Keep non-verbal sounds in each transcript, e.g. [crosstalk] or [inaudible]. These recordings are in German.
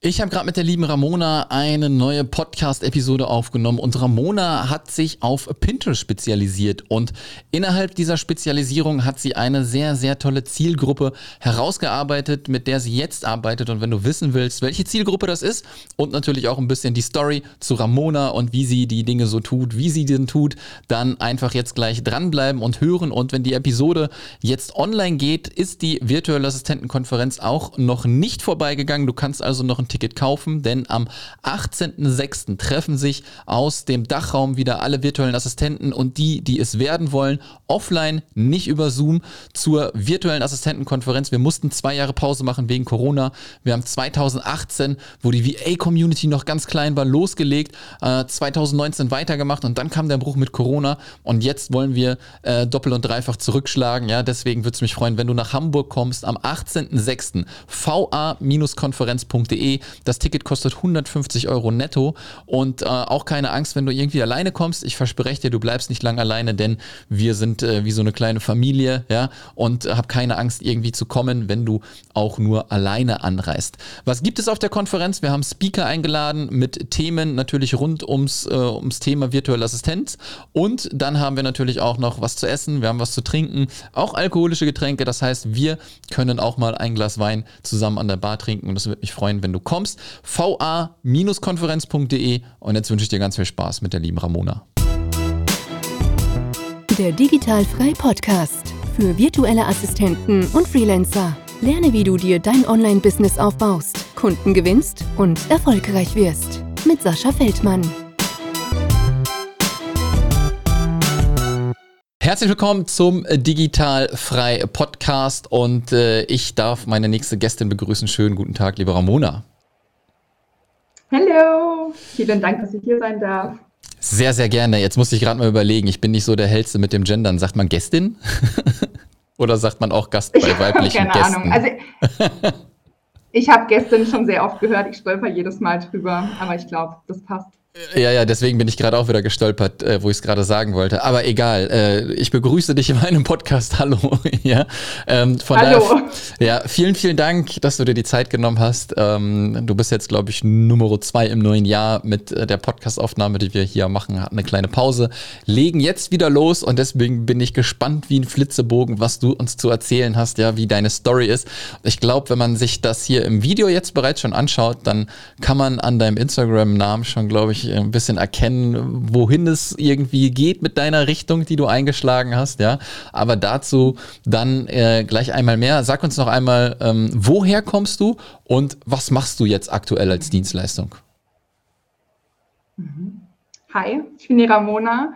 Ich habe gerade mit der lieben Ramona eine neue Podcast-Episode aufgenommen. Und Ramona hat sich auf Pinterest spezialisiert. Und innerhalb dieser Spezialisierung hat sie eine sehr, sehr tolle Zielgruppe herausgearbeitet, mit der sie jetzt arbeitet. Und wenn du wissen willst, welche Zielgruppe das ist und natürlich auch ein bisschen die Story zu Ramona und wie sie die Dinge so tut, wie sie den tut, dann einfach jetzt gleich dranbleiben und hören. Und wenn die Episode jetzt online geht, ist die virtuelle Assistentenkonferenz auch noch nicht vorbeigegangen. Du kannst also noch ein Ticket kaufen, denn am 18.06. treffen sich aus dem Dachraum wieder alle virtuellen Assistenten und die, die es werden wollen, offline, nicht über Zoom, zur virtuellen Assistentenkonferenz. Wir mussten zwei Jahre Pause machen wegen Corona. Wir haben 2018, wo die VA-Community noch ganz klein war, losgelegt, äh, 2019 weitergemacht und dann kam der Bruch mit Corona und jetzt wollen wir äh, doppelt und dreifach zurückschlagen. Ja, deswegen würde es mich freuen, wenn du nach Hamburg kommst am 18.06. va-konferenz.de das Ticket kostet 150 Euro netto und äh, auch keine Angst, wenn du irgendwie alleine kommst. Ich verspreche dir, du bleibst nicht lange alleine, denn wir sind äh, wie so eine kleine Familie, ja, und äh, hab keine Angst, irgendwie zu kommen, wenn du auch nur alleine anreist. Was gibt es auf der Konferenz? Wir haben Speaker eingeladen mit Themen natürlich rund ums, äh, ums Thema virtuelle Assistenz und dann haben wir natürlich auch noch was zu essen, wir haben was zu trinken, auch alkoholische Getränke. Das heißt, wir können auch mal ein Glas Wein zusammen an der Bar trinken und das würde mich freuen, wenn du kommst. va-konferenz.de und jetzt wünsche ich dir ganz viel Spaß mit der lieben Ramona. Der Digitalfrei Podcast für virtuelle Assistenten und Freelancer. Lerne, wie du dir dein Online-Business aufbaust, Kunden gewinnst und erfolgreich wirst. Mit Sascha Feldmann. Herzlich willkommen zum Digital Frei Podcast und äh, ich darf meine nächste Gästin begrüßen. Schönen guten Tag, liebe Ramona. Hallo, vielen Dank, dass ich hier sein darf. Sehr, sehr gerne. Jetzt muss ich gerade mal überlegen, ich bin nicht so der Hellste mit dem Gendern. Sagt man Gästin? [laughs] Oder sagt man auch Gast bei weiblichen keine Gästen? Ahnung. Also, ich habe Gästin schon sehr oft gehört. Ich stolper jedes Mal drüber, aber ich glaube, das passt. Ja, ja, deswegen bin ich gerade auch wieder gestolpert, äh, wo ich es gerade sagen wollte. Aber egal, äh, ich begrüße dich in meinem Podcast. [laughs] Hallo. ja, ähm, von Hallo. Daher, ja, vielen, vielen Dank, dass du dir die Zeit genommen hast. Ähm, du bist jetzt, glaube ich, Nummer zwei im neuen Jahr mit äh, der Podcastaufnahme, die wir hier machen. Hatten eine kleine Pause, legen jetzt wieder los und deswegen bin ich gespannt wie ein Flitzebogen, was du uns zu erzählen hast, ja, wie deine Story ist. Ich glaube, wenn man sich das hier im Video jetzt bereits schon anschaut, dann kann man an deinem Instagram-Namen schon, glaube ich, ein bisschen erkennen, wohin es irgendwie geht mit deiner Richtung, die du eingeschlagen hast, ja. Aber dazu dann äh, gleich einmal mehr. Sag uns noch einmal, ähm, woher kommst du und was machst du jetzt aktuell als Dienstleistung? Hi, ich bin die Ramona.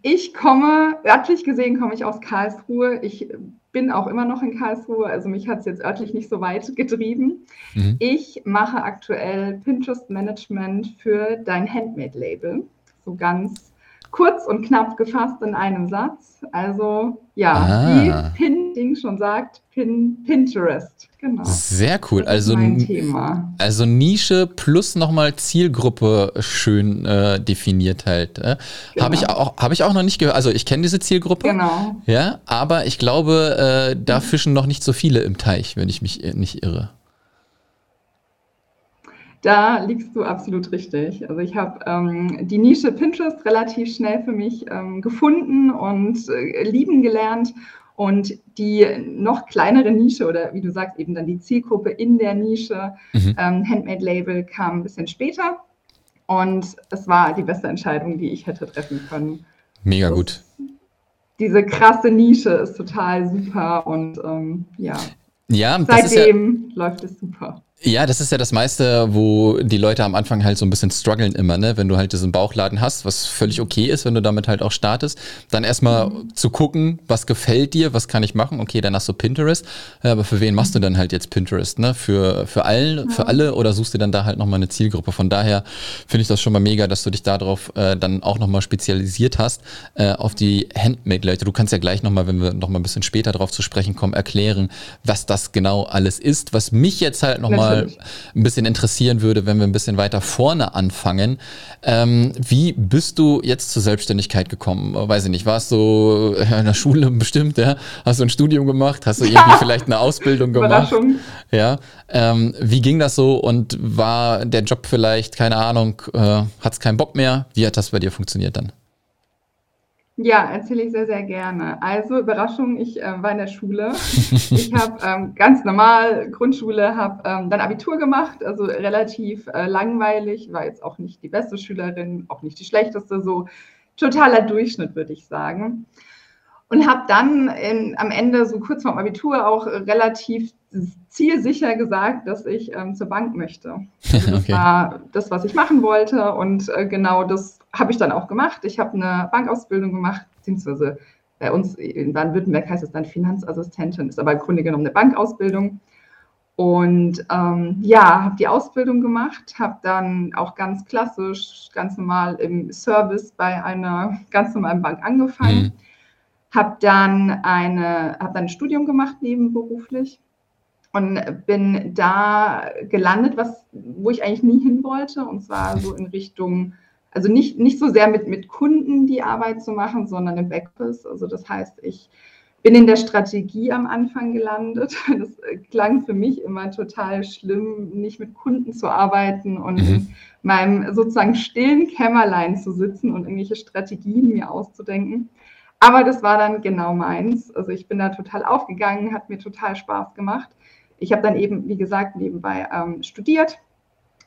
Ich komme, örtlich gesehen komme ich aus Karlsruhe. Ich bin auch immer noch in Karlsruhe, also mich hat es jetzt örtlich nicht so weit [laughs] getrieben. Mhm. Ich mache aktuell Pinterest-Management für dein Handmade-Label. So ganz kurz und knapp gefasst in einem Satz. Also ja, ah. wie Pin-Ding schon sagt, Pin Pinterest. Genau. Sehr cool. also, also Nische plus nochmal Zielgruppe schön äh, definiert halt. Äh. Genau. Habe ich, auch, hab ich auch noch nicht gehört. Also ich kenne diese Zielgruppe. Genau. Ja, aber ich glaube, äh, da mhm. fischen noch nicht so viele im Teich, wenn ich mich nicht irre. Da liegst du absolut richtig. Also ich habe ähm, die Nische Pinterest relativ schnell für mich ähm, gefunden und äh, lieben gelernt. Und die noch kleinere Nische oder wie du sagst, eben dann die Zielgruppe in der Nische, mhm. ähm, Handmade Label, kam ein bisschen später. Und es war die beste Entscheidung, die ich hätte treffen können. Mega das, gut. Diese krasse Nische ist total super und ähm, ja. Ja, seitdem ja, läuft es super. Ja, das ist ja das meiste, wo die Leute am Anfang halt so ein bisschen strugglen immer, ne? Wenn du halt diesen Bauchladen hast, was völlig okay ist, wenn du damit halt auch startest, dann erstmal mhm. zu gucken, was gefällt dir, was kann ich machen? Okay, dann hast du Pinterest, aber für wen machst du dann halt jetzt Pinterest, ne? Für, für allen, ja. für alle oder suchst du dann da halt nochmal eine Zielgruppe? Von daher finde ich das schon mal mega, dass du dich darauf äh, dann auch nochmal spezialisiert hast, äh, auf die Handmade-Leute. Du kannst ja gleich nochmal, wenn wir nochmal ein bisschen später drauf zu sprechen kommen, erklären, was das genau alles ist. Was mich jetzt halt nochmal ein bisschen interessieren würde, wenn wir ein bisschen weiter vorne anfangen. Ähm, wie bist du jetzt zur Selbstständigkeit gekommen? Weiß ich nicht, warst du in der Schule [laughs] bestimmt, ja? Hast du ein Studium gemacht? Hast du [laughs] irgendwie vielleicht eine Ausbildung gemacht? Ja. Ähm, wie ging das so und war der Job vielleicht, keine Ahnung, äh, hat es keinen Bock mehr? Wie hat das bei dir funktioniert dann? Ja, erzähle ich sehr, sehr gerne. Also, Überraschung, ich äh, war in der Schule. [laughs] Ich habe ähm, ganz normal Grundschule, habe ähm, dann Abitur gemacht, also relativ äh, langweilig, war jetzt auch nicht die beste Schülerin, auch nicht die schlechteste, so totaler Durchschnitt, würde ich sagen. Und habe dann in, am Ende, so kurz vor dem Abitur, auch relativ zielsicher gesagt, dass ich ähm, zur Bank möchte. [laughs] Also das okay. war das, was ich machen wollte und äh, genau das habe ich dann auch gemacht. Ich habe eine Bankausbildung gemacht, beziehungsweise bei uns in Baden-Württemberg heißt es dann Finanzassistentin, ist aber im Grunde genommen eine Bankausbildung. Und ähm, ja, habe die Ausbildung gemacht, habe dann auch ganz klassisch, ganz normal im Service bei einer ganz normalen Bank angefangen, mhm. Habe dann eine, habe dann ein Studium gemacht nebenberuflich und bin da gelandet, was, wo ich eigentlich nie hin wollte, und zwar so in Richtung also nicht, nicht so sehr mit, mit Kunden die Arbeit zu machen, sondern im Backoffice. Also das heißt, ich bin in der Strategie am Anfang gelandet. [laughs] Das klang für mich immer total schlimm, nicht mit Kunden zu arbeiten und mhm. in meinem sozusagen stillen Kämmerlein zu sitzen und irgendwelche Strategien mir auszudenken. Aber das war dann genau meins. Also ich bin da total aufgegangen, hat mir total Spaß gemacht. Ich habe dann eben, wie gesagt, nebenbei ähm, studiert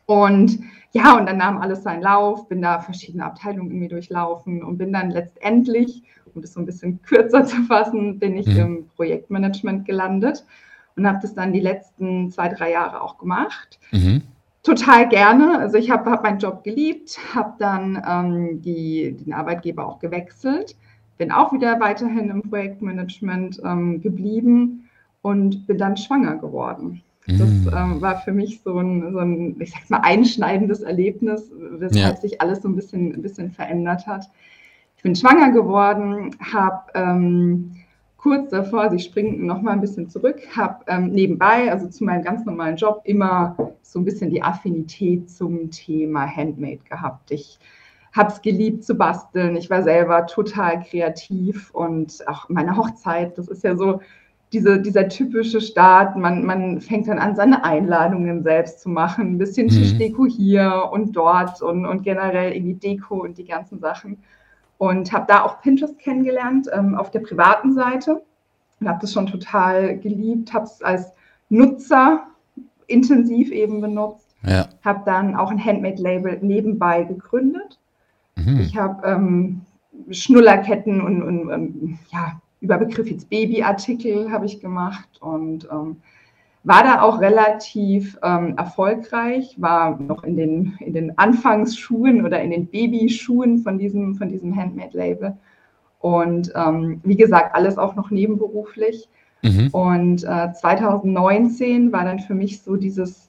und ja, und dann nahm alles seinen Lauf, bin da verschiedene Abteilungen irgendwie durchlaufen und bin dann letztendlich, um das so ein bisschen [laughs] kürzer zu fassen, bin ich mhm. im Projektmanagement gelandet und habe das dann die letzten zwei, drei Jahre auch gemacht. Mhm. Total gerne. Also ich habe hab meinen Job geliebt, habe dann ähm, die, den Arbeitgeber auch gewechselt, bin auch wieder weiterhin im Projektmanagement ähm, geblieben und bin dann schwanger geworden. Das mhm. ähm, war für mich so ein, so ein, ich sag's mal, einschneidendes Erlebnis, weshalb ja. sich alles so ein bisschen, ein bisschen verändert hat. Ich bin schwanger geworden, habe ähm, kurz davor, Sie springen noch mal ein bisschen zurück, habe ähm, nebenbei, also zu meinem ganz normalen Job, immer so ein bisschen die Affinität zum Thema Handmade gehabt. Ich habe es geliebt zu basteln. Ich war selber total kreativ und auch meine Hochzeit, das ist ja so diese, dieser typische Start, man, man fängt dann an, seine Einladungen selbst zu machen, ein bisschen mhm. Tischdeko hier und dort und, und generell irgendwie Deko und die ganzen Sachen. Und habe da auch Pinterest kennengelernt ähm, auf der privaten Seite und habe das schon total geliebt, habe es als Nutzer intensiv eben benutzt, ja. habe dann auch ein Handmade-Label nebenbei gegründet. Mhm. Ich habe ähm, Schnullerketten und, und, ähm, ja, Überbegriff jetzt Babyartikel habe ich gemacht und ähm, war da auch relativ ähm, erfolgreich, war noch in den, in den Anfangsschuhen oder in den Babyschuhen von diesem, von diesem Handmade-Label. Und ähm, wie gesagt, alles auch noch nebenberuflich. Mhm. Und äh, 2019 war dann für mich so dieses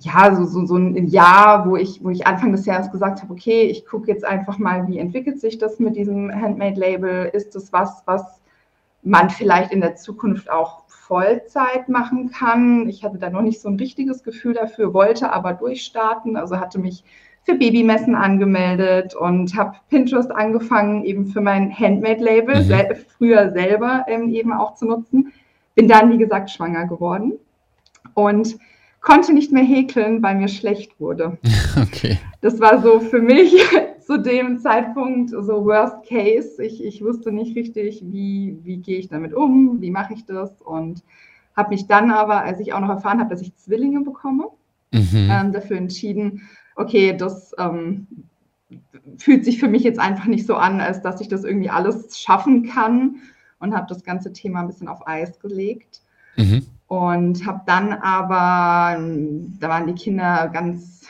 ja, so, so, so ein Jahr, wo ich, wo ich Anfang des Jahres gesagt habe, okay, ich gucke jetzt einfach mal, wie entwickelt sich das mit diesem Handmade-Label? Ist das was, was man vielleicht in der Zukunft auch Vollzeit machen kann? Ich hatte da noch nicht so ein richtiges Gefühl dafür, wollte aber durchstarten, also hatte mich für Babymessen angemeldet und habe Pinterest angefangen, eben für mein Handmade-Label, mhm. früher selber ähm, eben auch zu nutzen. Bin dann, wie gesagt, schwanger geworden. Und konnte nicht mehr häkeln, weil mir schlecht wurde. [laughs] Okay. Das war so für mich [laughs] zu dem Zeitpunkt so Worst Case. Ich, ich wusste nicht richtig, wie, wie gehe ich damit um, wie mache ich das und habe mich dann aber, als ich auch noch erfahren habe, dass ich Zwillinge bekomme, mhm. ähm, dafür entschieden, okay, das ähm, fühlt sich für mich jetzt einfach nicht so an, als dass ich das irgendwie alles schaffen kann und habe das ganze Thema ein bisschen auf Eis gelegt. Mhm. Und habe dann aber, da waren die Kinder ganz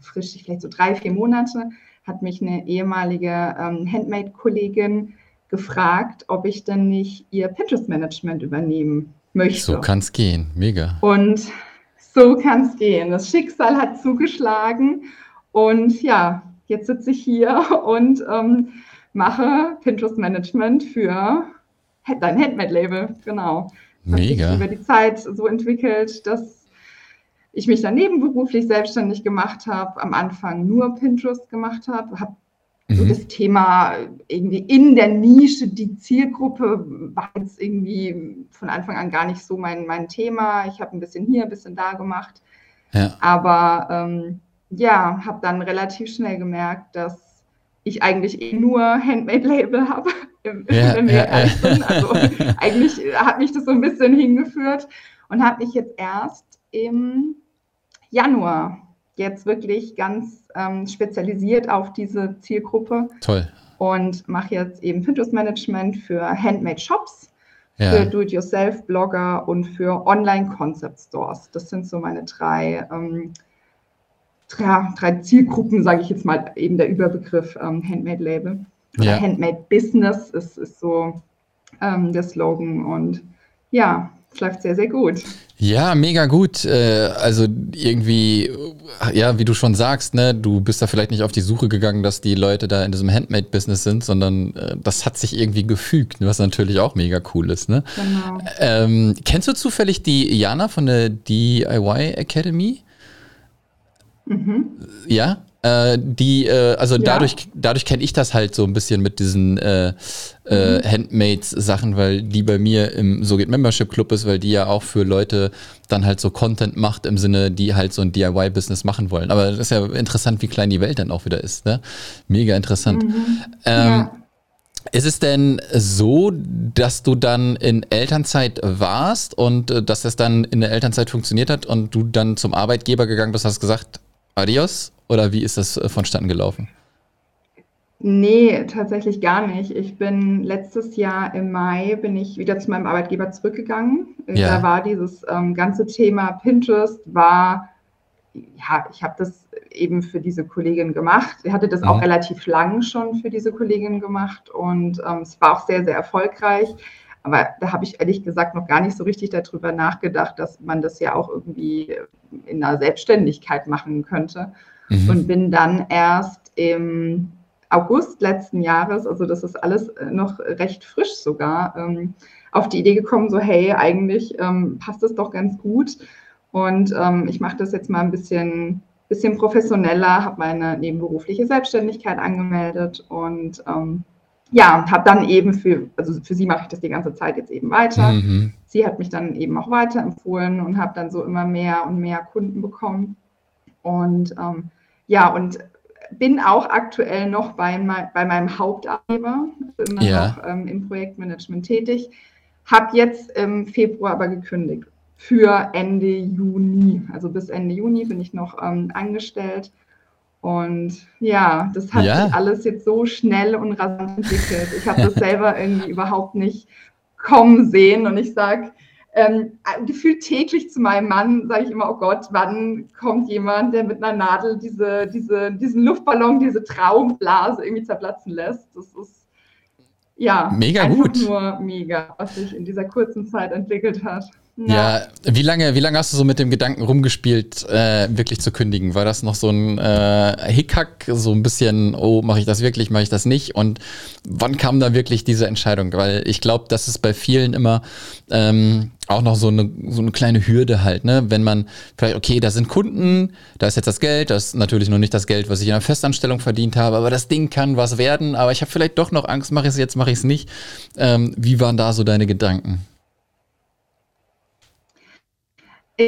frisch, vielleicht so drei, vier Monate, hat mich eine ehemalige ähm, Handmade-Kollegin gefragt, ob ich denn nicht ihr Pinterest-Management übernehmen möchte. So kann es gehen, mega. Und so kann es gehen. Das Schicksal hat zugeschlagen und ja, jetzt sitze ich hier und ähm, mache Pinterest-Management für dein Handmade-Label, genau. Mega. Hat sich über die Zeit so entwickelt, dass ich mich dann nebenberuflich selbstständig gemacht habe, am Anfang nur Pinterest gemacht habe, habe so mhm. das Thema irgendwie in der Nische, die Zielgruppe war jetzt irgendwie von Anfang an gar nicht so mein, mein Thema. Ich habe ein bisschen hier, ein bisschen da gemacht. Ja. Aber ähm, ja, habe dann relativ schnell gemerkt, dass ich eigentlich eh nur Handmade-Label habe, ja, [laughs] wenn wir ja, ehrlich sind. Also [laughs] eigentlich hat mich das so ein bisschen hingeführt und habe mich jetzt erst im Januar jetzt wirklich ganz ähm, spezialisiert auf diese Zielgruppe. Toll. Und mache jetzt eben Pinterest-Management für Handmade-Shops, ja. für Do-it-yourself-Blogger und für Online-Concept-Stores. Das sind so meine drei, ähm, drei, drei, Zielgruppen, sage ich jetzt mal, eben der Überbegriff ähm, Handmade-Label. Ja. Handmade-Business ist, ist so ähm, der Slogan. Und ja, es läuft sehr, sehr gut. Ja, mega gut. Äh, also irgendwie, ja, wie du schon sagst, ne, du bist da vielleicht nicht auf die Suche gegangen, dass die Leute da in diesem Handmade-Business sind, sondern äh, das hat sich irgendwie gefügt, was natürlich auch mega cool ist. Ne? Genau. Ähm, kennst du zufällig die Jana von der DIY Academy? Mhm. Ja? Äh, die, äh, also ja. dadurch, dadurch kenne ich das halt so ein bisschen mit diesen äh, äh, mhm. Handmaids-Sachen, weil die bei mir im So geht Membership Club ist, weil die ja auch für Leute dann halt so Content macht im Sinne, die halt so ein DIY-Business machen wollen. Aber das ist ja interessant, wie klein die Welt dann auch wieder ist. Ne? Mega interessant. Mhm. Ähm, ja. Ist es denn so, dass du dann in Elternzeit warst und äh, dass das dann in der Elternzeit funktioniert hat und du dann zum Arbeitgeber gegangen bist, hast gesagt, adios? Oder wie ist das äh, vonstatten gelaufen? Nee, tatsächlich gar nicht. Ich bin letztes Jahr im Mai bin ich wieder zu meinem Arbeitgeber zurückgegangen. Ja. Da war dieses ähm, ganze Thema Pinterest war, ja, ich habe das eben für diese Kollegin gemacht. Ich hatte das mhm. auch relativ lang schon für diese Kollegin gemacht und ähm, es war auch sehr, sehr erfolgreich. Aber da habe ich ehrlich gesagt noch gar nicht so richtig darüber nachgedacht, dass man das ja auch irgendwie in einer Selbstständigkeit machen könnte mhm. und bin dann erst im August letzten Jahres, also das ist alles äh, noch recht frisch sogar, ähm, auf die Idee gekommen, so hey, eigentlich ähm, passt das doch ganz gut und ähm, ich mache das jetzt mal ein bisschen, bisschen professioneller, habe meine nebenberufliche Selbstständigkeit angemeldet und ähm, ja, habe dann eben für, also für sie mache ich das die ganze Zeit jetzt eben weiter. Mhm. Sie hat mich dann eben auch weiterempfohlen und habe dann so immer mehr und mehr Kunden bekommen. Und ähm, ja, und bin auch aktuell noch bei, bei meinem Hauptarbeitgeber, also immer ja. noch ähm, im Projektmanagement tätig, habe jetzt im Februar aber gekündigt für Ende Juni. Also bis Ende Juni bin ich noch ähm, angestellt. Und ja, das hat ja. sich alles jetzt so schnell und rasant entwickelt. Ich habe [laughs] das selber irgendwie überhaupt nicht kommen sehen. Und ich sage, ähm, gefühlt täglich zu meinem Mann sage ich immer, oh Gott, wann kommt jemand, der mit einer Nadel diese, diese, diesen Luftballon, diese Traumblase irgendwie zerplatzen lässt. Das ist ja mega gut. nur mega, was sich in dieser kurzen Zeit entwickelt hat. Ja. ja, wie lange, wie lange hast du so mit dem Gedanken rumgespielt, äh, wirklich zu kündigen? War das noch so ein äh, Hickhack, so ein bisschen, oh, mache ich das wirklich, mache ich das nicht? Und wann kam da wirklich diese Entscheidung? Weil ich glaube, das ist bei vielen immer ähm, auch noch so eine, so eine kleine Hürde halt, ne? Wenn man vielleicht, okay, da sind Kunden, da ist jetzt das Geld, das ist natürlich noch nicht das Geld, was ich in einer Festanstellung verdient habe, aber das Ding kann was werden, aber ich habe vielleicht doch noch Angst, mache ich es jetzt, mache ich es nicht. Ähm, wie waren da so deine Gedanken?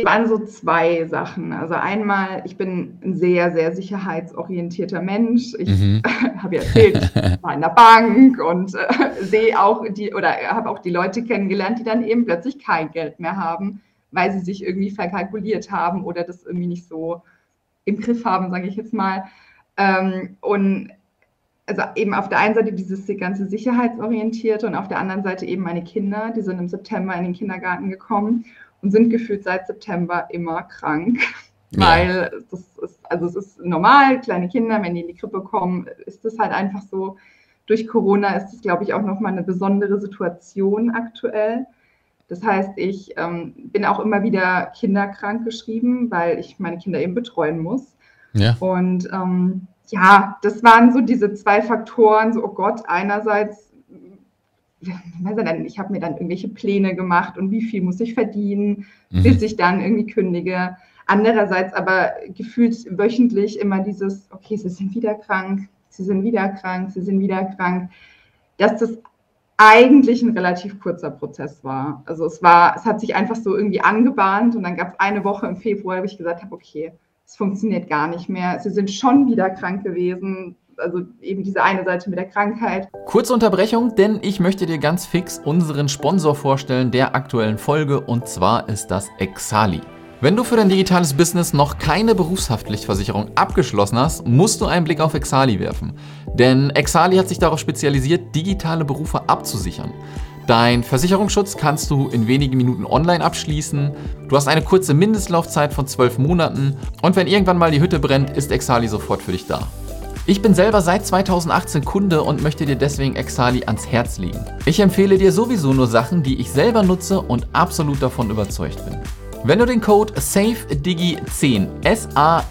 Es waren so zwei Sachen. Also einmal, ich bin ein sehr, sehr sicherheitsorientierter Mensch. Ich mhm. [laughs] habe ja erzählt, ich war in der Bank und äh, sehe auch die oder habe auch die Leute kennengelernt, die dann eben plötzlich kein Geld mehr haben, weil sie sich irgendwie verkalkuliert haben oder das irgendwie nicht so im Griff haben, sage ich jetzt mal. Ähm, und also eben auf der einen Seite dieses ganze Sicherheitsorientierte und auf der anderen Seite eben meine Kinder, die sind im September in den Kindergarten gekommen und sind gefühlt seit September immer krank. Ja. Weil das ist, also es ist normal, kleine Kinder, wenn die in die Krippe kommen, ist das halt einfach so. Durch Corona ist es, glaube ich, auch nochmal eine besondere Situation aktuell. Das heißt, ich ähm, bin auch immer wieder kinderkrank geschrieben, weil ich meine Kinder eben betreuen muss. Ja. Und ähm, ja, das waren so diese zwei Faktoren, so, oh Gott, einerseits ich, denn, ich habe mir dann irgendwelche Pläne gemacht und wie viel muss ich verdienen, mhm. bis ich dann irgendwie kündige. Andererseits aber gefühlt wöchentlich immer dieses, okay, sie sind wieder krank, sie sind wieder krank, sie sind wieder krank, dass das eigentlich ein relativ kurzer Prozess war. Also es war, es hat sich einfach so irgendwie angebahnt und dann gab es eine Woche im Februar, wo ich gesagt habe, okay, es funktioniert gar nicht mehr. Sie sind schon wieder krank gewesen. Also eben diese eine Seite mit der Krankheit. Kurze Unterbrechung, denn ich möchte dir ganz fix unseren Sponsor vorstellen der aktuellen Folge und zwar ist das Exali. Wenn du für dein digitales Business noch keine Berufshaftpflichtversicherung abgeschlossen hast, musst du einen Blick auf Exali werfen. Denn Exali hat sich darauf spezialisiert, digitale Berufe abzusichern. Dein Versicherungsschutz kannst du in wenigen Minuten online abschließen. Du hast eine kurze Mindestlaufzeit von 12 Monaten und wenn irgendwann mal die Hütte brennt, ist Exali sofort für dich da. Ich bin selber seit 2018 Kunde und möchte dir deswegen Exali ans Herz legen. Ich empfehle dir sowieso nur Sachen, die ich selber nutze und absolut davon überzeugt bin. Wenn du den Code SAFEDIGI10 S-A-F-E-D-I-G-I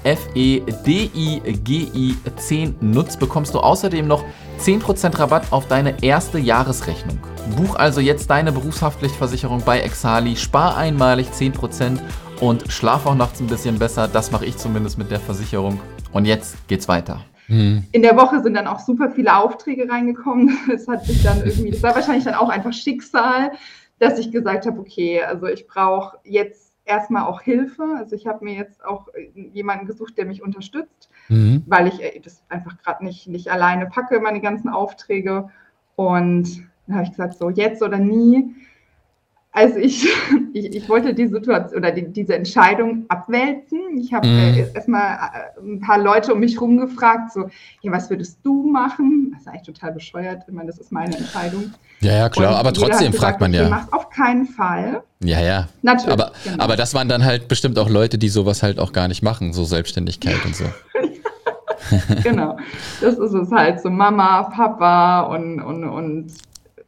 10 nutzt, bekommst du außerdem noch 10% Rabatt auf deine erste Jahresrechnung. Buch also jetzt deine Berufshaftpflichtversicherung bei Exali, spar einmalig 10% und schlaf auch nachts ein bisschen besser. Das mache ich zumindest mit der Versicherung. Und jetzt geht's weiter. Hm. In der Woche sind dann auch super viele Aufträge reingekommen. [laughs] Es hat sich dann irgendwie, das war wahrscheinlich dann auch einfach Schicksal, dass ich gesagt habe, okay, also ich brauche jetzt erstmal auch Hilfe. Also ich habe mir jetzt auch äh, jemanden gesucht, der mich unterstützt, mhm. weil ich äh, das einfach gerade nicht, nicht alleine packe, meine ganzen Aufträge. Und dann habe ich gesagt, so jetzt oder nie. Also ich, [laughs] ich, ich wollte die Situation oder die, diese Entscheidung abwälzen. Ich habe mhm. äh, erstmal äh, ein paar Leute um mich herum gefragt, so, ja, was würdest du machen? Das ist eigentlich total bescheuert. Ich meine, das ist meine Entscheidung. Ja, ja, klar, Und aber trotzdem gesagt, fragt man ja. Okay, mach's auf keinen Fall. Ja, ja. Natürlich. Aber, genau. aber das waren dann halt bestimmt auch Leute, die sowas halt auch gar nicht machen, so Selbstständigkeit und so. [laughs] genau. Das ist es halt, so Mama, Papa und, und, und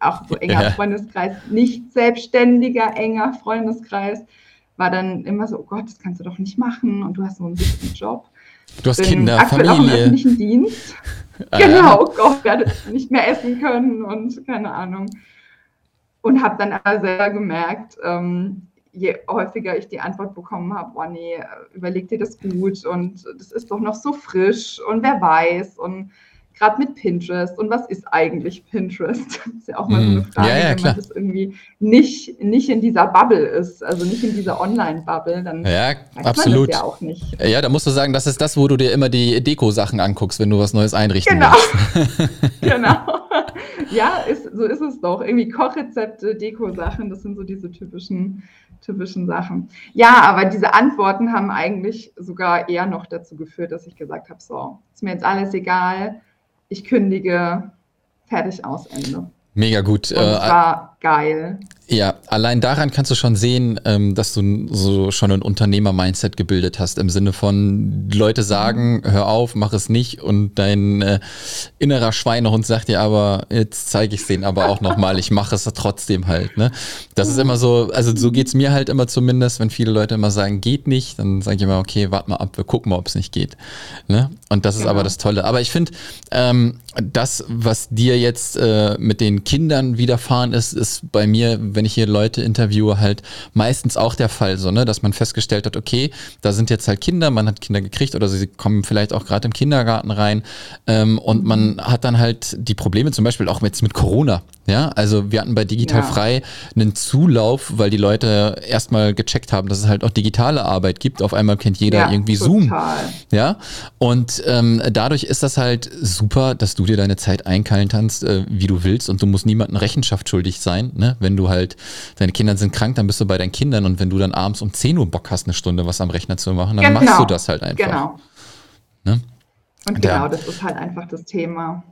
auch so enger ja. Freundeskreis, nicht selbstständiger, enger Freundeskreis, war dann immer so, oh Gott, das kannst du doch nicht machen und du hast so einen wichtigen Job. Du hast Kinder, Familie. Auch im öffentlichen Dienst. [laughs] Ah, genau, oh Gott, werde nicht mehr essen können und keine Ahnung. Und habe dann aber selber gemerkt, ähm, je häufiger ich die Antwort bekommen habe, oh nee, überleg dir das gut und das ist doch noch so frisch und wer weiß und gerade mit Pinterest und was ist eigentlich Pinterest? [laughs] Das ist ja auch mal so eine hm. Frage, ja, ja, wenn man das irgendwie nicht, nicht in dieser Bubble ist, also nicht in dieser Online-Bubble, dann ja, absolut. ja auch nicht. Ja, da musst du sagen, das ist das, wo du dir immer die Deko-Sachen anguckst, wenn du was Neues einrichten genau. willst. [laughs] [laughs] genau. ja, ist, so ist es doch. Irgendwie Kochrezepte, Deko-Sachen, das sind so diese typischen typischen Sachen. Ja, aber diese Antworten haben eigentlich sogar eher noch dazu geführt, dass ich gesagt habe, so, ist mir jetzt alles egal, ich kündige, fertig aus, Ende. Mega gut. Und äh, geil. Ja, allein daran kannst du schon sehen, ähm, dass du so schon ein Unternehmer-Mindset gebildet hast, im Sinne von Leute sagen, hör auf, mach es nicht und dein äh, innerer Schweinehund sagt dir aber, jetzt zeige ich es denen aber auch nochmal, ich mache es trotzdem halt. Ne? Das ist immer so, also so geht es mir halt immer zumindest, wenn viele Leute immer sagen, geht nicht, dann sage ich immer, okay, warte mal ab, wir gucken mal, ob es nicht geht. Ne? Und das ist genau. aber das Tolle. Aber ich finde, ähm, das, was dir jetzt äh, mit den Kindern widerfahren ist, ist bei mir, wenn ich hier Leute interviewe, halt meistens auch der Fall, so, ne, dass man festgestellt hat, okay, da sind jetzt halt Kinder, man hat Kinder gekriegt oder sie kommen vielleicht auch gerade im Kindergarten rein ähm, und man hat dann halt die Probleme zum Beispiel auch jetzt mit Corona. Ja, also wir hatten bei Digital ja. Frei einen Zulauf, weil die Leute erstmal gecheckt haben, dass es halt auch digitale Arbeit gibt. Auf einmal kennt jeder ja, irgendwie total. Zoom. Ja, und ähm, dadurch ist das halt super, dass du dir deine Zeit einkeilen kannst, äh, wie du willst und du musst niemandem Rechenschaft schuldig sein. Ne? Wenn du halt, deine Kinder sind krank, dann bist du bei deinen Kindern und wenn du dann abends um 10 Uhr Bock hast, eine Stunde was am Rechner zu machen, dann genau. machst du das halt einfach. Genau. Ne? Und genau, das ist halt einfach das Thema.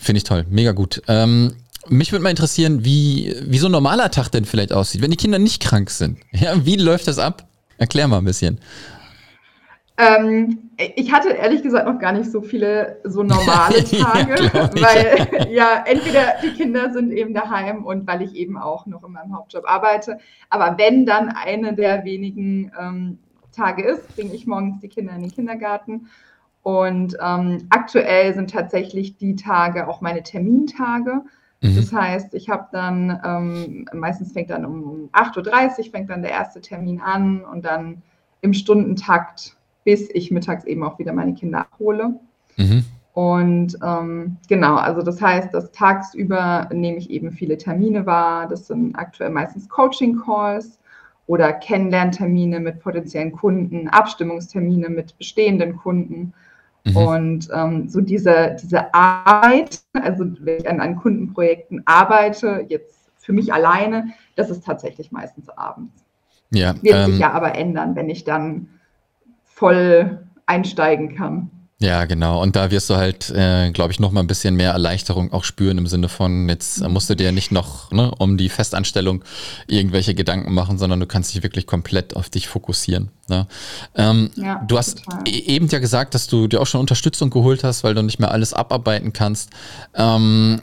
Finde ich toll, mega gut. Ähm, mich würde mal interessieren, wie, wie so ein normaler Tag denn vielleicht aussieht, wenn die Kinder nicht krank sind. [laughs] Ja, wie läuft das ab? Erklär mal ein bisschen. Ähm, ich hatte ehrlich gesagt noch gar nicht so viele so normale [laughs] Tage, ja, weil [laughs] ja entweder die Kinder sind eben daheim und weil ich eben auch noch in meinem Hauptjob arbeite. Aber wenn dann eine der wenigen ähm, Tage ist, bringe ich morgens die Kinder in den Kindergarten. Und ähm, aktuell sind tatsächlich die Tage auch meine Termintage. Mhm. Das heißt, ich habe dann, ähm, meistens fängt dann um 8.30 Uhr, fängt dann der erste Termin an und dann im Stundentakt, bis ich mittags eben auch wieder meine Kinder abhole. Mhm. Und ähm, genau, also das heißt, dass tagsüber nehme ich eben viele Termine wahr. Das sind aktuell meistens Coaching-Calls oder Kennenlerntermine mit potenziellen Kunden, Abstimmungstermine mit bestehenden Kunden. Mhm. Und ähm, so diese, diese Arbeit, also wenn ich an, an Kundenprojekten arbeite, jetzt für mich alleine, das ist tatsächlich meistens abends. Ja, Wird ähm, sich ja aber ändern, wenn ich dann voll einsteigen kann. Ja, genau. Und da wirst du halt, äh, glaube ich, noch mal ein bisschen mehr Erleichterung auch spüren im Sinne von, jetzt musst du dir nicht noch ne, um die Festanstellung irgendwelche Gedanken machen, sondern du kannst dich wirklich komplett auf dich fokussieren. Ne? Ähm, ja, du hast total. E-, eben ja gesagt, dass du dir auch schon Unterstützung geholt hast, weil du nicht mehr alles abarbeiten kannst. Ähm,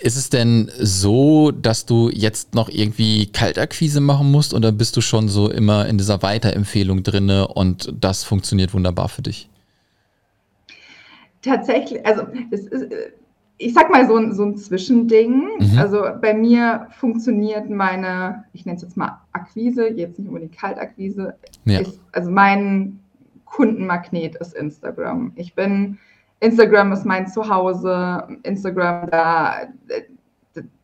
ist es denn so, dass du jetzt noch irgendwie Kaltakquise machen musst oder bist du schon so immer in dieser Weiterempfehlung drinne und das funktioniert wunderbar für dich? Tatsächlich, also es ist, ich sag mal so ein, so ein Zwischending. Mhm. Also bei mir funktioniert meine, ich nenne es jetzt mal Akquise, jetzt nicht unbedingt Kaltakquise. Ja. Ist, also mein Kundenmagnet ist Instagram. Ich bin, Instagram ist mein Zuhause. Instagram, da,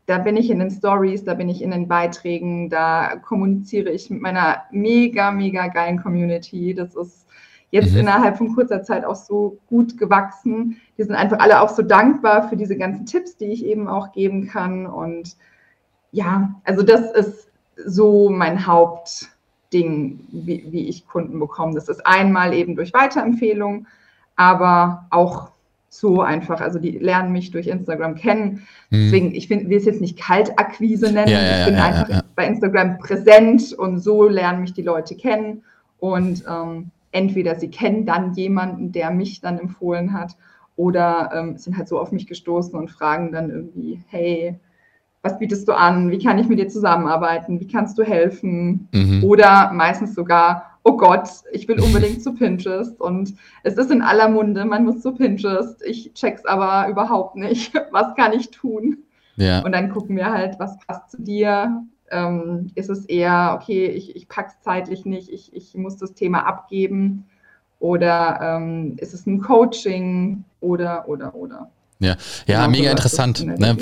da bin ich in den Stories, da bin ich in den Beiträgen, da kommuniziere ich mit meiner mega, mega geilen Community. Das ist jetzt mhm. innerhalb von kurzer Zeit auch so gut gewachsen. Die sind einfach alle auch so dankbar für diese ganzen Tipps, die ich eben auch geben kann. Und ja, also das ist so mein Hauptding, wie, wie ich Kunden bekomme. Das ist einmal eben durch Weiterempfehlung, aber auch so einfach. Also die lernen mich durch Instagram kennen. Mhm. Deswegen, ich will es jetzt nicht Kaltakquise nennen. Ja, ja, ich bin ja, einfach bei Instagram präsent und so lernen mich die Leute kennen. Und ähm, entweder sie kennen dann jemanden, der mich dann empfohlen hat, oder ähm, sind halt so auf mich gestoßen und fragen dann irgendwie, hey, was bietest du an? Wie kann ich mit dir zusammenarbeiten? Wie kannst du helfen? Mhm. Oder meistens sogar, oh Gott, ich will unbedingt [laughs] zu Pinterest und es ist in aller Munde, man muss zu Pinterest. Ich check's aber überhaupt nicht. [laughs] Was kann ich tun? Ja. Und dann gucken wir halt, was passt zu dir, ähm, ist es eher, okay, ich, ich packe es zeitlich nicht, ich, ich muss das Thema abgeben oder ähm, ist es ein Coaching oder, oder, oder. Ja, ja genau, mega interessant. Ne?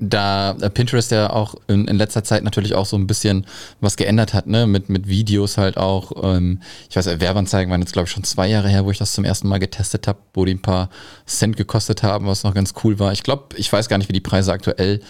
Da äh, Pinterest ja auch in, in, letzter Zeit natürlich auch so ein bisschen was geändert hat, ne? Mit, mit Videos halt auch. Ähm, ich weiß, Werbeanzeigen waren jetzt, glaube ich, schon zwei Jahre her, wo ich das zum ersten Mal getestet habe, wo die ein paar Cent gekostet haben, was noch ganz cool war. Ich glaube, ich weiß gar nicht, wie die Preise aktuell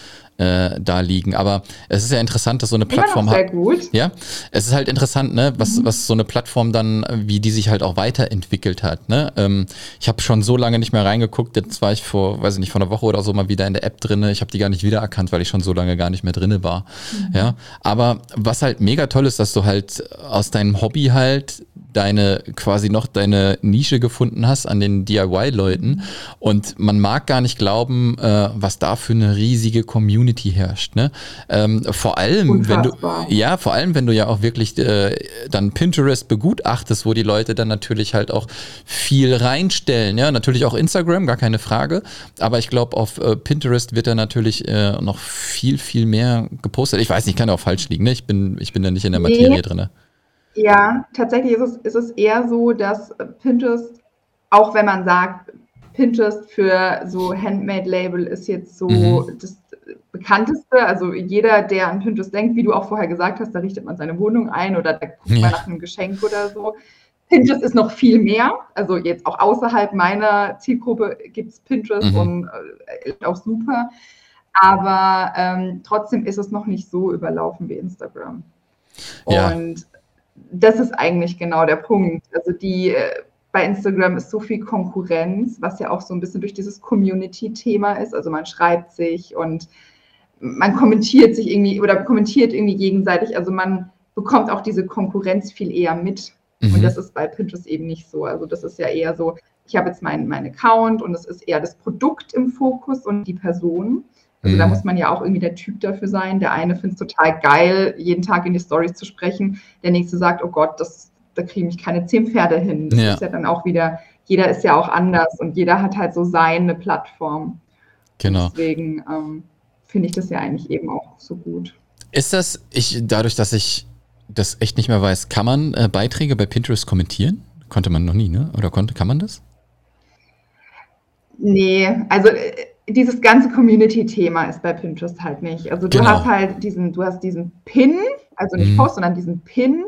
äh, da liegen. Aber es ist ja interessant, dass so eine Plattform hat. Sehr gut. Ja, es ist halt interessant, ne, was, mhm. was so eine Plattform dann, wie die sich halt auch weiterentwickelt hat. Ne? Ähm, ich habe schon so lange nicht mehr reingeguckt. Jetzt war ich vor, weiß ich nicht, vor einer Woche oder so mal wieder in der App drin. Ich habe die gar nicht wiedererkannt, weil ich schon so lange gar nicht mehr drin war. Mhm. Ja, aber was halt mega toll ist, dass du halt aus deinem Hobby halt deine quasi noch deine Nische gefunden hast an den DIY-Leuten. Und man mag gar nicht glauben, äh, was da für eine riesige Community herrscht. Ne? Ähm, vor allem, Unfassbar. wenn du ja, vor allem, wenn du ja auch wirklich äh, dann Pinterest begutachtest, wo die Leute dann natürlich halt auch viel reinstellen. Ja, natürlich auch Instagram, gar keine Frage. Aber ich glaube, auf äh, Pinterest wird da natürlich äh, noch viel, viel mehr gepostet. Ich weiß nicht, kann auch falsch liegen. Ne? Ich bin, ich bin da nicht in der Materie nee. drin. Ja, tatsächlich ist es, ist es eher so, dass Pinterest, auch wenn man sagt, Pinterest für so Handmade-Label ist jetzt so mhm. das bekannteste. Also jeder, der an Pinterest denkt, wie du auch vorher gesagt hast, da richtet man seine Wohnung ein oder da guckt ja. man nach einem Geschenk oder so. Pinterest ist noch viel mehr. Also jetzt auch außerhalb meiner Zielgruppe gibt es Pinterest mhm. und äh, auch super. Aber ähm, trotzdem ist es noch nicht so überlaufen wie Instagram. Ja. Und das ist eigentlich genau der Punkt. Also die äh, bei Instagram ist so viel Konkurrenz, was ja auch so ein bisschen durch dieses Community-Thema ist. Also man schreibt sich und man kommentiert sich irgendwie oder kommentiert irgendwie gegenseitig. Also man bekommt auch diese Konkurrenz viel eher mit. Mhm. Und das ist bei Pinterest eben nicht so. Also das ist ja eher so, ich habe jetzt meinen mein Account und es ist eher das Produkt im Fokus und die Person. Also mhm. da muss man ja auch irgendwie der Typ dafür sein. Der eine findet es total geil, jeden Tag in die Stories zu sprechen. Der nächste sagt, oh Gott, das, da kriege ich keine zehn Pferde hin. Das ja. ist ja dann auch wieder, jeder ist ja auch anders und jeder hat halt so seine Plattform. Genau. Deswegen ähm, finde ich das ja eigentlich eben auch so gut. Ist das, ich, dadurch, dass ich das echt nicht mehr weiß, kann man äh, Beiträge bei Pinterest kommentieren? Konnte man noch nie, ne? Oder konnte, kann man das? Nee, also äh, dieses ganze Community-Thema ist bei Pinterest halt nicht. Also du genau. hast halt diesen, du hast diesen Pin, also nicht mhm. Post, sondern diesen Pin.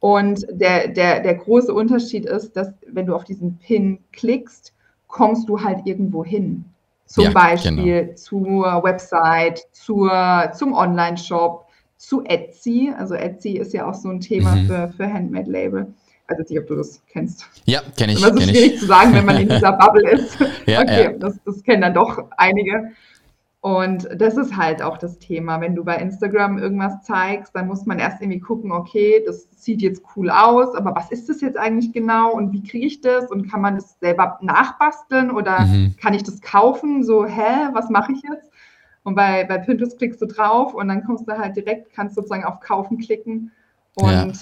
Und der, der, der große Unterschied ist, dass wenn du auf diesen Pin klickst, kommst du halt irgendwo hin. Zum ja, Beispiel genau. zur Website, zur, zum Online-Shop, zu Etsy. Also Etsy ist ja auch so ein Thema mhm. für, für Handmade-Label. Weiß nicht, ob du das kennst. Ja, kenne ich. Das ist schwierig ich. zu sagen, wenn man in dieser [laughs] Bubble ist. ja, okay, ja. Das, das kennen dann doch einige. Und das ist halt auch das Thema. Wenn du bei Instagram irgendwas zeigst, dann muss man erst irgendwie gucken, okay, das sieht jetzt cool aus, aber was ist das jetzt eigentlich genau und wie kriege ich das und kann man das selber nachbasteln oder mhm. kann ich das kaufen? So, hä, was mache ich jetzt? Und bei, bei Pinterest klickst du drauf und dann kommst du halt direkt, kannst sozusagen auf Kaufen klicken und ja.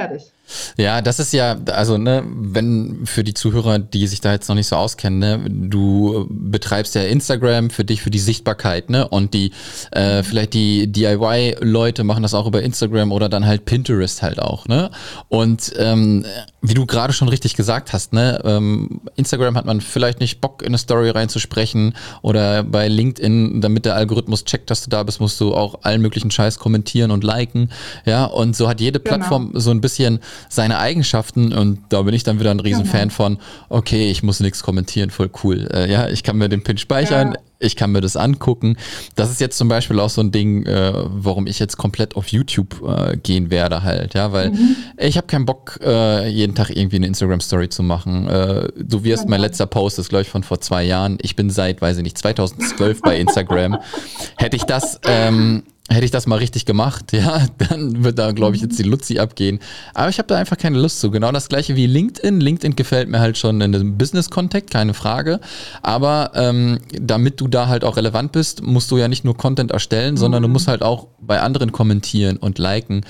Fertig. Ja, das ist ja, also, ne, wenn für die Zuhörer, die sich da jetzt noch nicht so auskennen, ne, du betreibst ja Instagram für dich, für die Sichtbarkeit, ne, und die, äh, vielleicht die DIY-Leute machen das auch über Instagram oder dann halt Pinterest halt auch, ne, und ähm, wie du gerade schon richtig gesagt hast, ne, ähm, Instagram hat man vielleicht nicht Bock, in eine Story reinzusprechen oder bei LinkedIn, damit der Algorithmus checkt, dass du da bist, musst du auch allen möglichen Scheiß kommentieren und liken, ja, und so hat jede genau. Plattform so ein bisschen seine Eigenschaften und da bin ich dann wieder ein Riesenfan genau. von, okay, ich muss nichts kommentieren, voll cool. Äh, ja, ich kann mir den Pin speichern, ja. ich kann mir das angucken. Das ist jetzt zum Beispiel auch so ein Ding, äh, warum ich jetzt komplett auf YouTube äh, gehen werde halt, ja, weil mhm. ich habe keinen Bock, äh, jeden Tag irgendwie eine Instagram-Story zu machen. Äh, du wirst genau. mein letzter Post ist, glaube ich, von vor zwei Jahren. Ich bin seit, weiß ich nicht, 2012 bei Instagram. Hätte ich das ähm, Hätte ich das mal richtig gemacht, [laughs] ja, dann wird da, glaube ich, jetzt die Luzi abgehen. Aber ich habe da einfach keine Lust zu. Genau das gleiche wie LinkedIn. LinkedIn gefällt mir halt schon in einem Business-Kontext, keine Frage. Aber ähm, damit du da halt auch relevant bist, musst du ja nicht nur Content erstellen, mhm. sondern du musst halt auch bei anderen kommentieren und liken.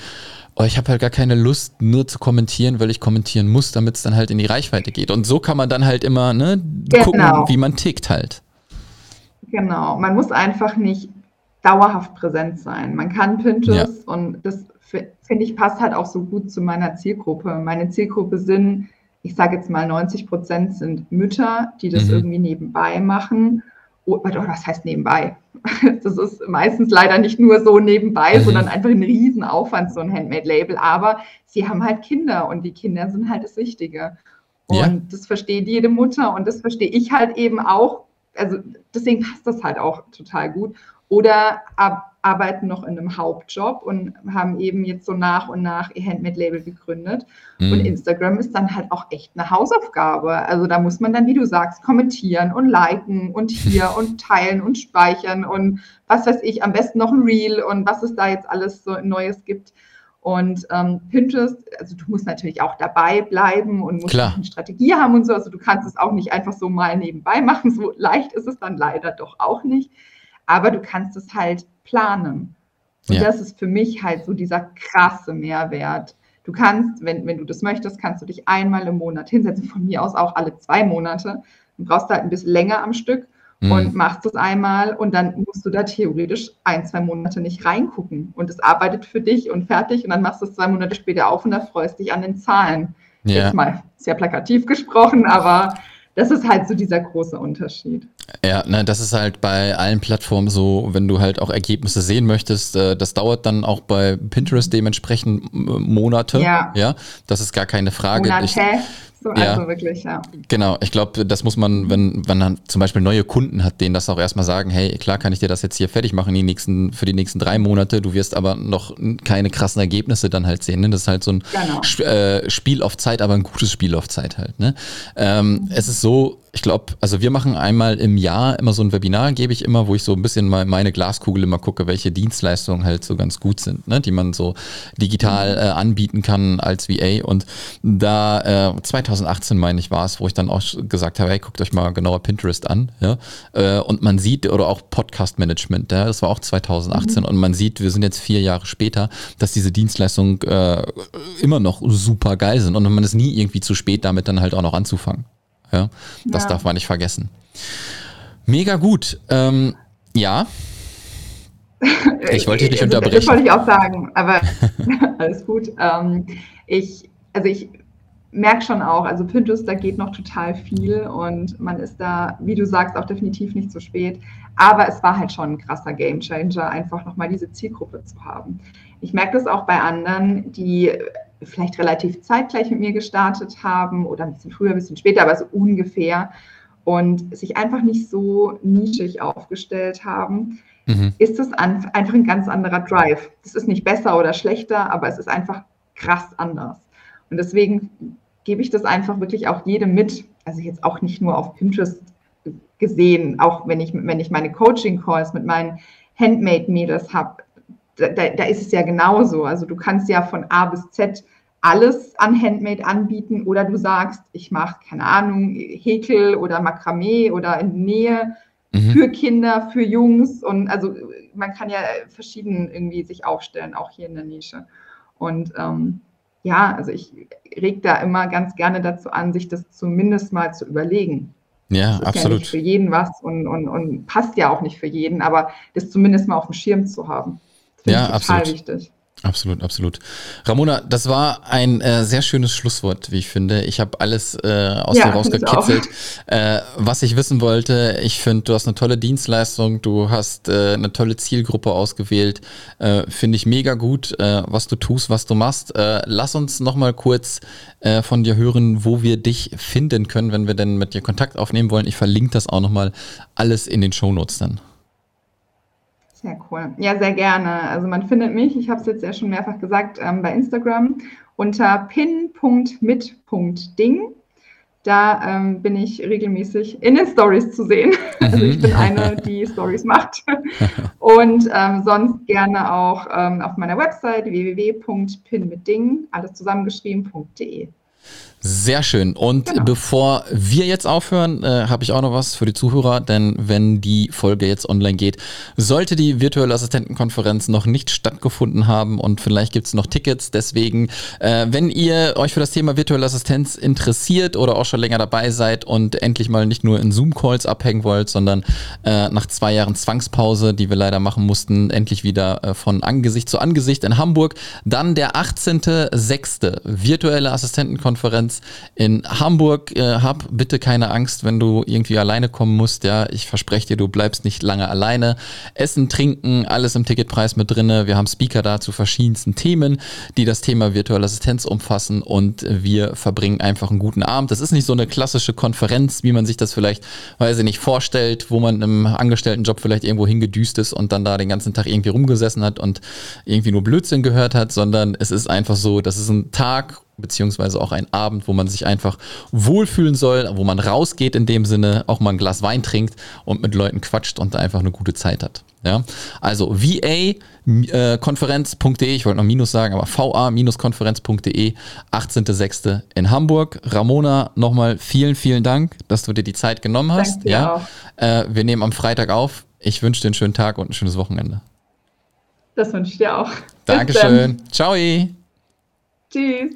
Oh, ich habe halt gar keine Lust, nur zu kommentieren, weil ich kommentieren muss, damit es dann halt in die Reichweite geht. Und so kann man dann halt immer ne, genau. gucken, wie man tickt halt. Genau, man muss einfach nicht dauerhaft präsent sein. Man kann Pinterest ja. und das finde ich passt halt auch so gut zu meiner Zielgruppe. Meine Zielgruppe sind, ich sage jetzt mal 90 Prozent sind Mütter, die das mhm. irgendwie nebenbei machen. Oder was heißt nebenbei? [laughs] Das ist meistens leider nicht nur so nebenbei, mhm. sondern einfach ein Riesenaufwand, so ein Handmade-Label. Aber sie haben halt Kinder und die Kinder sind halt das Wichtige. Und ja. das versteht jede Mutter und das verstehe ich halt eben auch. Also deswegen passt das halt auch total gut oder ab, arbeiten noch in einem Hauptjob und haben eben jetzt so nach und nach ihr Handmade-Label gegründet. Mhm. Und Instagram ist dann halt auch echt eine Hausaufgabe. Also da muss man dann, wie du sagst, kommentieren und liken und hier [laughs] und teilen und speichern und was weiß ich, am besten noch ein Reel und was es da jetzt alles so Neues gibt. Und ähm, Pinterest, also du musst natürlich auch dabei bleiben und musst eine Strategie haben und so. Also du kannst es auch nicht einfach so mal nebenbei machen. So leicht ist es dann leider doch auch nicht aber du kannst es halt planen. Und ja. das ist für mich halt so dieser krasse Mehrwert. Du kannst, wenn, wenn du das möchtest, kannst du dich einmal im Monat hinsetzen, von mir aus auch alle zwei Monate. Du brauchst halt ein bisschen länger am Stück mhm. und machst es einmal und dann musst du da theoretisch ein, zwei Monate nicht reingucken. Und es arbeitet für dich und fertig und dann machst du es zwei Monate später auf und da freust dich an den Zahlen. Ja. Jetzt mal sehr plakativ gesprochen, aber das ist halt so dieser große Unterschied. Ja, ne, das ist halt bei allen Plattformen so, wenn du halt auch Ergebnisse sehen möchtest, äh, das dauert dann auch bei Pinterest dementsprechend Monate. Ja. ja das ist gar keine Frage. Monate. Ich, so, ja, also wirklich, ja. Genau, ich glaube, das muss man, wenn, wenn man zum Beispiel neue Kunden hat, denen das auch erstmal sagen, hey, klar kann ich dir das jetzt hier fertig machen die nächsten, für die nächsten drei Monate, du wirst aber noch keine krassen Ergebnisse dann halt sehen. Ne? Das ist halt so ein genau. Sp äh, Spiel auf Zeit, aber ein gutes Spiel auf Zeit halt. Ne? Ähm, mhm. Es ist so, ich glaube, also wir machen einmal im Jahr immer so ein Webinar, gebe ich immer, wo ich so ein bisschen mal meine Glaskugel immer gucke, welche Dienstleistungen halt so ganz gut sind, ne? die man so digital äh, anbieten kann als VA. Und da äh, 2018 meine ich war es, wo ich dann auch gesagt habe, hey, guckt euch mal genauer Pinterest an. Ja? Äh, und man sieht, oder auch Podcast Management, ja? das war auch 2018 mhm. und man sieht, wir sind jetzt vier Jahre später, dass diese Dienstleistungen äh, immer noch super geil sind und man ist nie irgendwie zu spät, damit dann halt auch noch anzufangen. Ja, das ja. darf man nicht vergessen. Mega gut. Ähm, ja. Ich wollte dich nicht unterbrechen. Das wollte ich auch sagen, aber [laughs] alles gut. Ähm, ich, also ich merke schon auch, also Pinterest, da geht noch total viel und man ist da, wie du sagst, auch definitiv nicht zu spät. Aber es war halt schon ein krasser Gamechanger, einfach nochmal diese Zielgruppe zu haben. Ich merke das auch bei anderen, die vielleicht relativ zeitgleich mit mir gestartet haben oder ein bisschen früher, ein bisschen später, aber so ungefähr und sich einfach nicht so nischig aufgestellt haben, mhm. ist es einfach ein ganz anderer Drive. Das ist nicht besser oder schlechter, aber es ist einfach krass anders. Und deswegen gebe ich das einfach wirklich auch jedem mit. Also jetzt auch nicht nur auf Pinterest gesehen, auch wenn ich, wenn ich meine Coaching-Calls mit meinen Handmade-Mädels habe, da, da, ist es ja genauso. Also du kannst ja von A bis Z alles an Handmade anbieten oder du sagst, ich mache, keine Ahnung, Häkel oder Makramee oder in Nähe mhm. für Kinder, für Jungs und also man kann ja verschieden irgendwie sich aufstellen, auch hier in der Nische. Und ähm, ja, also ich reg da immer ganz gerne dazu an, sich das zumindest mal zu überlegen. Ja, das ist absolut. Ja nicht für jeden was und, und, und passt ja auch nicht für jeden, aber das zumindest mal auf dem Schirm zu haben. Ja, absolut. wichtig. Absolut, absolut. Ramona, das war ein äh, sehr schönes Schlusswort, wie ich finde. Ich habe alles äh, aus ja, dir rausgekitzelt, äh, was ich wissen wollte. Ich finde, du hast eine tolle Dienstleistung, du hast äh, eine tolle Zielgruppe ausgewählt. Äh, finde ich mega gut, äh, was du tust, was du machst. Lass uns noch mal kurz von dir hören, wo wir dich finden können, wenn wir denn mit dir Kontakt aufnehmen wollen. Ich verlinke das auch noch mal alles in den Shownotes dann. Sehr cool. Ja, sehr gerne. Also man findet mich, ich habe es jetzt ja schon mehrfach gesagt, ähm, bei Instagram unter pin.mit.ding. Da ähm, bin ich regelmäßig in den Stories zu sehen. [laughs] Also ich bin eine, die Stories macht. [laughs] Und ähm, sonst gerne auch ähm, auf meiner Website www.pinmitding, alles zusammengeschrieben.de. Sehr schön. Und genau. bevor wir jetzt aufhören, äh, habe ich auch noch was für die Zuhörer, denn wenn die Folge jetzt online geht, sollte die virtuelle Assistentenkonferenz noch nicht stattgefunden haben und vielleicht gibt es noch Tickets. Deswegen, äh, wenn ihr euch für das Thema virtuelle Assistenz interessiert oder auch schon länger dabei seid und endlich mal nicht nur in Zoom-Calls abhängen wollt, sondern äh, nach zwei Jahren Zwangspause, die wir leider machen mussten, endlich wieder äh, von Angesicht zu Angesicht in Hamburg, dann der 18.06. virtuelle Assistentenkonferenz Konferenz in Hamburg. Äh, hab bitte keine Angst, wenn du irgendwie alleine kommen musst. Ja, ich verspreche dir, du bleibst nicht lange alleine. Essen, trinken, alles im Ticketpreis mit drinne. Wir haben Speaker da zu verschiedensten Themen, die das Thema virtuelle Assistenz umfassen und wir verbringen einfach einen guten Abend. Das ist nicht so eine klassische Konferenz, wie man sich das vielleicht, weiß ich nicht, vorstellt, wo man im Angestelltenjob vielleicht irgendwo hingedüst ist und dann da den ganzen Tag irgendwie rumgesessen hat und irgendwie nur Blödsinn gehört hat, sondern es ist einfach so, das ist ein Tag beziehungsweise auch ein Abend, wo man sich einfach wohlfühlen soll, wo man rausgeht in dem Sinne, auch mal ein Glas Wein trinkt und mit Leuten quatscht und einfach eine gute Zeit hat. Ja, also va-konferenz.de, äh, ich wollte noch Minus sagen, aber va-konferenz.de, 18.06. in Hamburg. Ramona, nochmal vielen, vielen Dank, dass du dir die Zeit genommen hast. Danke ja, äh, wir nehmen am Freitag auf. Ich wünsche dir einen schönen Tag und ein schönes Wochenende. Das wünsche ich dir auch. Dankeschön. Ciao. Tschüss.